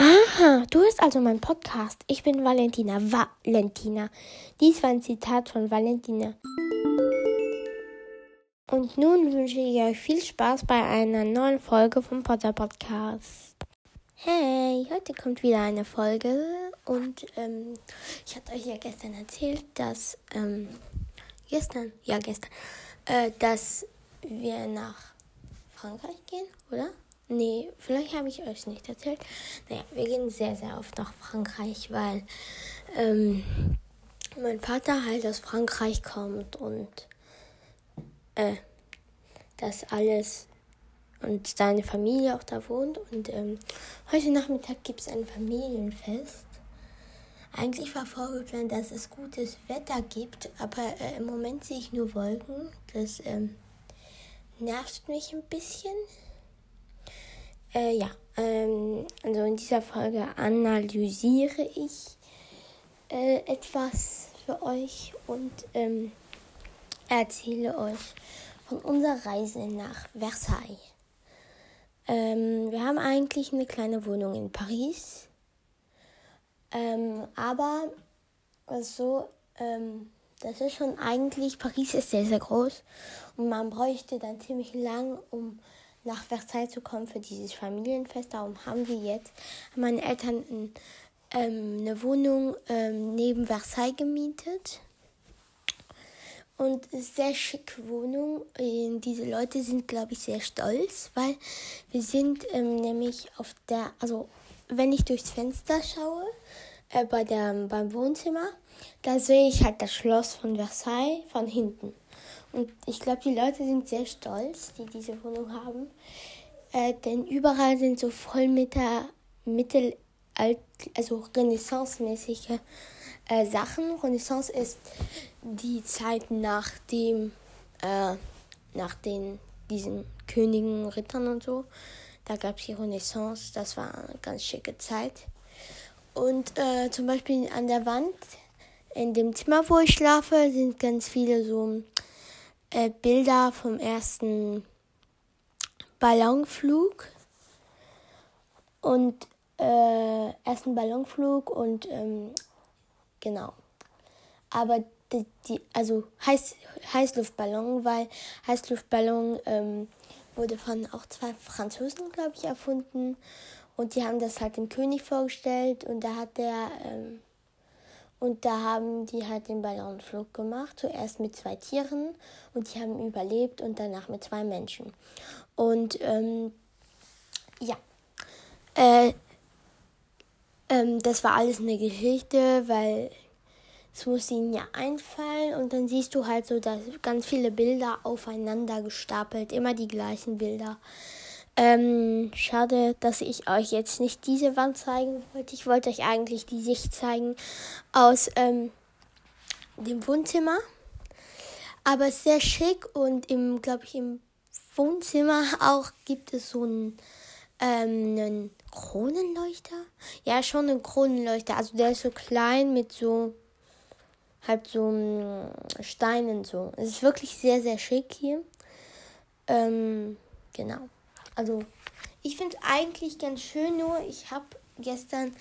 Aha, du hörst also meinen Podcast. Ich bin Valentina. Valentina. Dies war ein Zitat von Valentina. Und nun wünsche ich euch viel Spaß bei einer neuen Folge vom Potter Podcast. Hey, heute kommt wieder eine Folge und ähm, ich hatte euch ja gestern erzählt, dass ähm, gestern, ja gestern, äh, dass wir nach Frankreich gehen, oder? Nee, vielleicht habe ich euch nicht erzählt. Naja, wir gehen sehr, sehr oft nach Frankreich, weil ähm, mein Vater halt aus Frankreich kommt und äh, das alles und seine Familie auch da wohnt. Und ähm, heute Nachmittag gibt es ein Familienfest. Eigentlich war vorgeplant, dass es gutes Wetter gibt, aber äh, im Moment sehe ich nur Wolken. Das ähm, nervt mich ein bisschen. Äh, ja, ähm, also in dieser Folge analysiere ich äh, etwas für euch und ähm, erzähle euch von unserer Reise nach Versailles. Ähm, wir haben eigentlich eine kleine Wohnung in Paris, ähm, aber so, ähm, das ist schon eigentlich, Paris ist sehr, sehr groß und man bräuchte dann ziemlich lang, um nach Versailles zu kommen für dieses Familienfest. Darum haben wir jetzt, meine Eltern ein, ähm, eine Wohnung ähm, neben Versailles gemietet. Und sehr schicke Wohnung. Ähm, diese Leute sind, glaube ich, sehr stolz, weil wir sind ähm, nämlich auf der, also wenn ich durchs Fenster schaue, äh, bei der, beim Wohnzimmer, da sehe ich halt das Schloss von Versailles von hinten. Und ich glaube, die Leute sind sehr stolz, die diese Wohnung haben. Äh, denn überall sind so voll mit der Mittel, also Renaissance-mäßige äh, Sachen. Renaissance ist die Zeit nach dem, äh, nach den, diesen Königen, Rittern und so. Da gab es die Renaissance, das war eine ganz schicke Zeit. Und äh, zum Beispiel an der Wand in dem Zimmer, wo ich schlafe, sind ganz viele so äh, Bilder vom ersten Ballonflug und äh, ersten Ballonflug und ähm, genau. Aber die, die, also Heiß, Heißluftballon, weil Heißluftballon ähm, wurde von auch zwei Franzosen, glaube ich, erfunden. Und die haben das halt dem König vorgestellt und da hat der ähm, und da haben die halt den Ballonflug gemacht. Zuerst mit zwei Tieren und die haben überlebt und danach mit zwei Menschen. Und ähm, ja, äh, ähm, das war alles eine Geschichte, weil es muss ihnen ja einfallen und dann siehst du halt so, dass ganz viele Bilder aufeinander gestapelt, immer die gleichen Bilder. Ähm, schade, dass ich euch jetzt nicht diese Wand zeigen wollte. Ich wollte euch eigentlich die Sicht zeigen aus ähm, dem Wohnzimmer. Aber sehr schick und im, glaube ich, im Wohnzimmer auch gibt es so einen, ähm, einen Kronenleuchter. Ja, schon einen Kronenleuchter. Also der ist so klein mit so halt so Steinen so. Es ist wirklich sehr, sehr schick hier. Ähm, genau. Also, ich finde es eigentlich ganz schön, nur ich habe gestern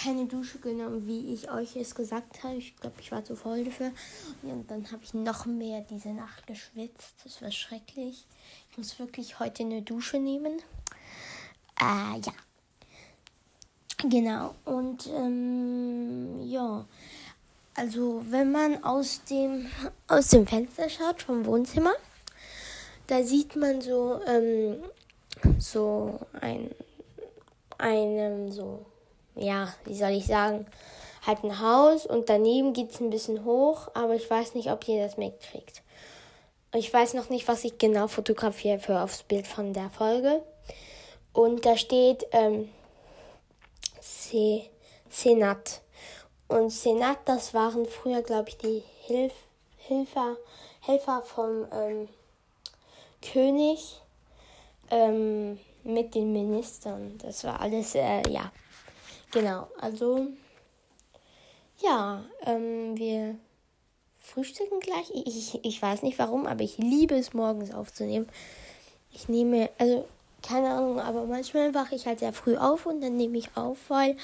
keine Dusche genommen, wie ich euch es gesagt habe. Ich glaube, ich war zu voll dafür. Und dann habe ich noch mehr diese Nacht geschwitzt. Das war schrecklich. Ich muss wirklich heute eine Dusche nehmen. Äh, ja. Genau. Und ähm, ja. Also, wenn man aus dem, aus dem Fenster schaut vom Wohnzimmer, da sieht man so ähm, so ein, einem so, ja, wie soll ich sagen, halt ein Haus und daneben geht es ein bisschen hoch, aber ich weiß nicht, ob ihr das mitkriegt. Ich weiß noch nicht, was ich genau fotografiere für aufs Bild von der Folge. Und da steht ähm, Senat. Und Senat, das waren früher, glaube ich, die Hilf Hilfer, Helfer vom ähm, König ähm, mit den Ministern. Das war alles, äh, ja, genau. Also, ja, ähm, wir frühstücken gleich. Ich, ich weiß nicht warum, aber ich liebe es morgens aufzunehmen. Ich nehme, also keine Ahnung, aber manchmal wache ich halt sehr früh auf und dann nehme ich auf, weil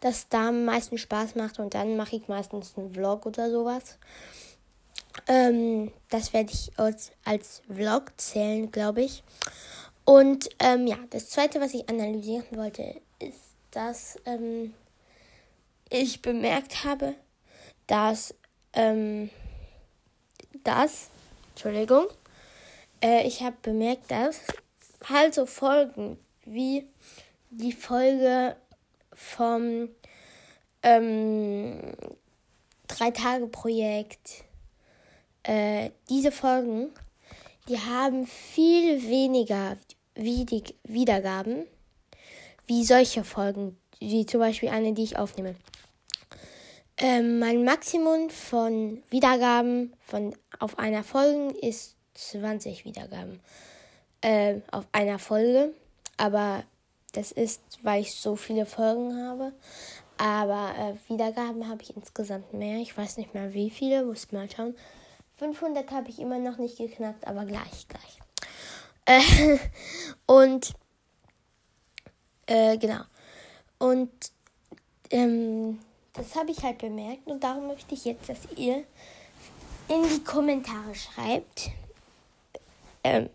das da am meisten Spaß macht und dann mache ich meistens einen Vlog oder sowas. Ähm, das werde ich als, als Vlog zählen, glaube ich. Und ähm, ja, das zweite, was ich analysieren wollte, ist, dass ähm, ich bemerkt habe, dass ähm, das, Entschuldigung, äh, ich habe bemerkt, dass halt so Folgen wie die Folge vom ähm, Drei-Tage-Projekt, äh, diese Folgen, die haben viel weniger Wiedergaben wie solche Folgen, wie zum Beispiel eine, die ich aufnehme. Ähm, mein Maximum von Wiedergaben von, auf einer Folge ist 20 Wiedergaben äh, auf einer Folge. Aber das ist, weil ich so viele Folgen habe. Aber äh, Wiedergaben habe ich insgesamt mehr. Ich weiß nicht mehr wie viele, muss mal schauen. 500 habe ich immer noch nicht geknackt, aber gleich, gleich. Äh, und äh, genau. Und ähm, das habe ich halt bemerkt und darum möchte ich jetzt, dass ihr in die Kommentare schreibt. Ähm,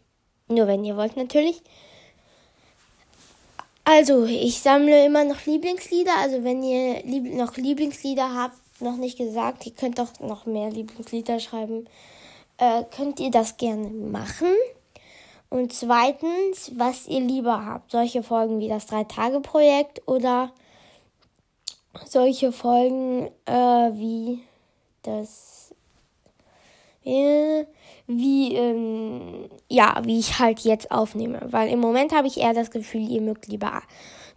nur wenn ihr wollt natürlich. Also, ich sammle immer noch Lieblingslieder. Also, wenn ihr lieb noch Lieblingslieder habt, noch nicht gesagt, ihr könnt doch noch mehr Lieblingslieder schreiben, äh, könnt ihr das gerne machen. Und zweitens, was ihr lieber habt. Solche Folgen wie das Drei-Tage-Projekt oder solche Folgen äh, wie das. Äh, wie, ähm, ja, wie ich halt jetzt aufnehme. Weil im Moment habe ich eher das Gefühl, ihr mögt lieber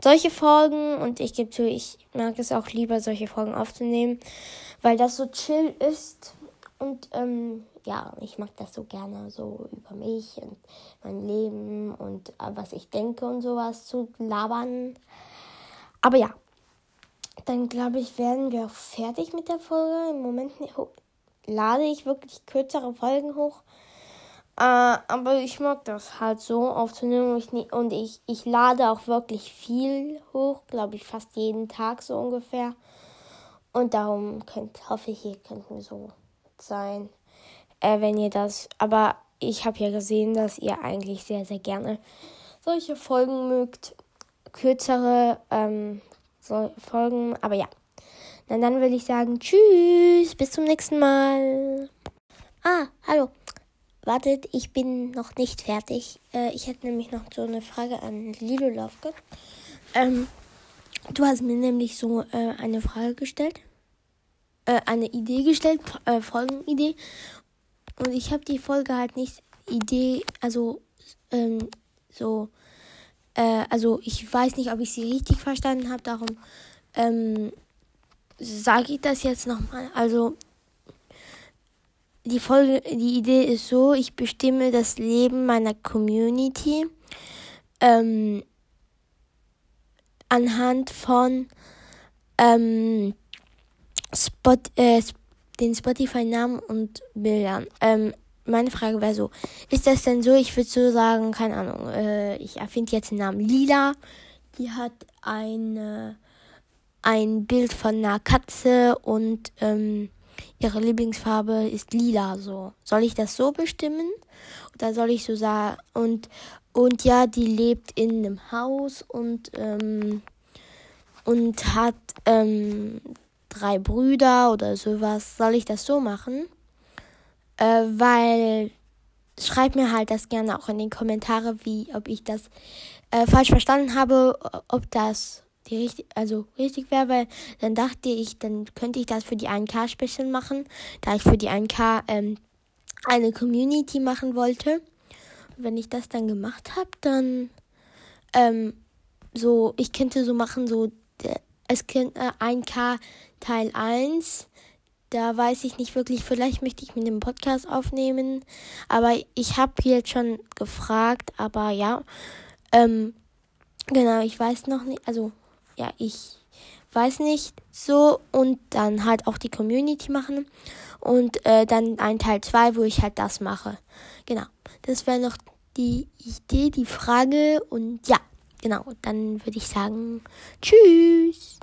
solche Folgen und ich gebe zu, ich mag es auch lieber, solche Folgen aufzunehmen, weil das so chill ist und ähm, ja, ich mag das so gerne, so über mich und mein Leben und äh, was ich denke und sowas zu labern. Aber ja, dann glaube ich, werden wir auch fertig mit der Folge. Im Moment lade ich wirklich kürzere Folgen hoch. Äh, aber ich mag das halt so aufzunehmen. Und ich, und ich, ich lade auch wirklich viel hoch, glaube ich, fast jeden Tag so ungefähr. Und darum könnt, hoffe ich, ihr könnt mir so sein, äh, wenn ihr das. Aber ich habe ja gesehen, dass ihr eigentlich sehr, sehr gerne solche Folgen mögt. Kürzere ähm, so Folgen. Aber ja. Na, dann will ich sagen, tschüss, bis zum nächsten Mal. Ah, hallo. Wartet, ich bin noch nicht fertig. Äh, ich hätte nämlich noch so eine Frage an Lilo Lofke. Ähm, du hast mir nämlich so äh, eine Frage gestellt. Äh, eine Idee gestellt, äh, Folgenidee. Und ich habe die Folge halt nicht Idee, also ähm, so, äh, also ich weiß nicht, ob ich sie richtig verstanden habe, darum ähm, sage ich das jetzt nochmal. Also die Folge, die Idee ist so, ich bestimme das Leben meiner Community ähm, anhand von ähm, Spot, äh, den Spotify-Namen und Bildern. Ähm, meine Frage wäre so, ist das denn so, ich würde so sagen, keine Ahnung, äh, ich erfinde jetzt den Namen Lila, die hat eine ein Bild von einer Katze und ähm, ihre Lieblingsfarbe ist lila. So soll ich das so bestimmen oder soll ich so sagen und und ja, die lebt in einem Haus und ähm, und hat ähm, drei Brüder oder sowas. Soll ich das so machen? Äh, weil schreibt mir halt das gerne auch in den Kommentare, wie ob ich das äh, falsch verstanden habe, ob das die richtig, also richtig wäre, weil dann dachte ich, dann könnte ich das für die 1K-Special machen, da ich für die 1K ähm, eine Community machen wollte. Und wenn ich das dann gemacht habe, dann ähm, so, ich könnte so machen, so, es könnte äh, 1K Teil 1. Da weiß ich nicht wirklich, vielleicht möchte ich mit dem Podcast aufnehmen. Aber ich habe jetzt schon gefragt, aber ja. Ähm, genau, ich weiß noch nicht, also ja, ich weiß nicht so und dann halt auch die Community machen und äh, dann ein Teil 2, wo ich halt das mache. Genau. Das wäre noch die Idee, die Frage und ja, genau, dann würde ich sagen, tschüss.